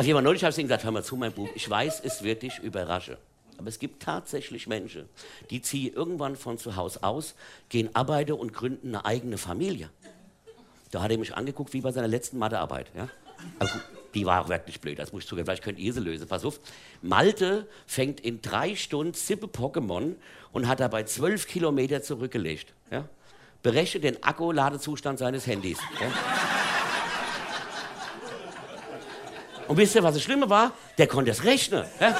Jeden Fall neulich habe ich gesagt, hör mal zu, mein Bub, ich weiß, es wird dich überraschen. Aber es gibt tatsächlich Menschen, die ziehen irgendwann von zu Hause aus, gehen arbeiten und gründen eine eigene Familie. Da hat er mich angeguckt wie bei seiner letzten Mathearbeit. Ja? Also, die war auch wirklich blöd, das muss ich zugeben. Vielleicht könnt ihr sie lösen. Pass auf. Malte fängt in drei Stunden Sippe Pokémon und hat dabei zwölf Kilometer zurückgelegt. Ja? Berechne den Akkuladezustand seines Handys. Ja? Und wisst ihr, was das Schlimme war? Der konnte es rechnen. Ja?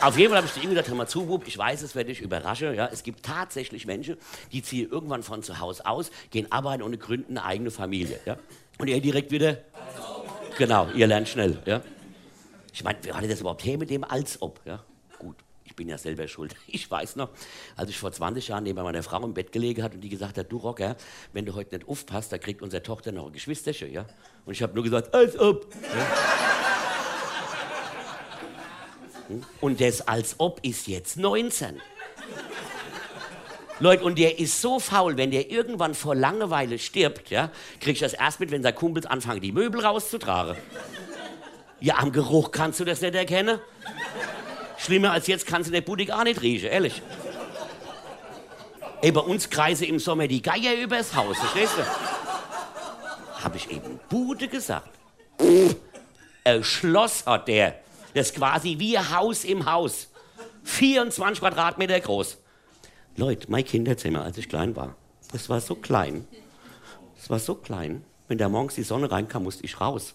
Auf jeden Fall habe ich zu ihm gesagt, hör mal zu, Bub, ich weiß, es werde dich überraschen. Ja? Es gibt tatsächlich Menschen, die ziehen irgendwann von zu Hause aus, gehen arbeiten und gründen eine eigene Familie. Ja? Und er direkt wieder, genau, ihr lernt schnell. Ja? Ich meine, wie war das überhaupt her mit dem als ob? Ja? Ich bin ja selber schuld. Ich weiß noch, als ich vor 20 Jahren neben meiner Frau im Bett gelegen hat und die gesagt hat, du Rocker, wenn du heute nicht aufpasst, da kriegt unsere Tochter noch ein Geschwisterchen. Ja? Und ich habe nur gesagt, als ob. Ja? Und das als ob ist jetzt 19. Leute, und der ist so faul, wenn der irgendwann vor Langeweile stirbt, ja, krieg ich das erst mit, wenn seine Kumpels anfangen, die Möbel rauszutragen. Ja, am Geruch kannst du das nicht erkennen. Schlimmer als jetzt kannst du der Boutique auch nicht riechen, ehrlich. Ey, bei uns kreise im Sommer die Geier übers Haus, verstehst du? Hab ich eben Bude gesagt. Ein Schloss hat der. Das ist quasi wie ein Haus im Haus. 24 Quadratmeter groß. Leute, mein Kinderzimmer, als ich klein war, das war so klein. Das war so klein. Wenn da morgens die Sonne reinkam, musste ich raus.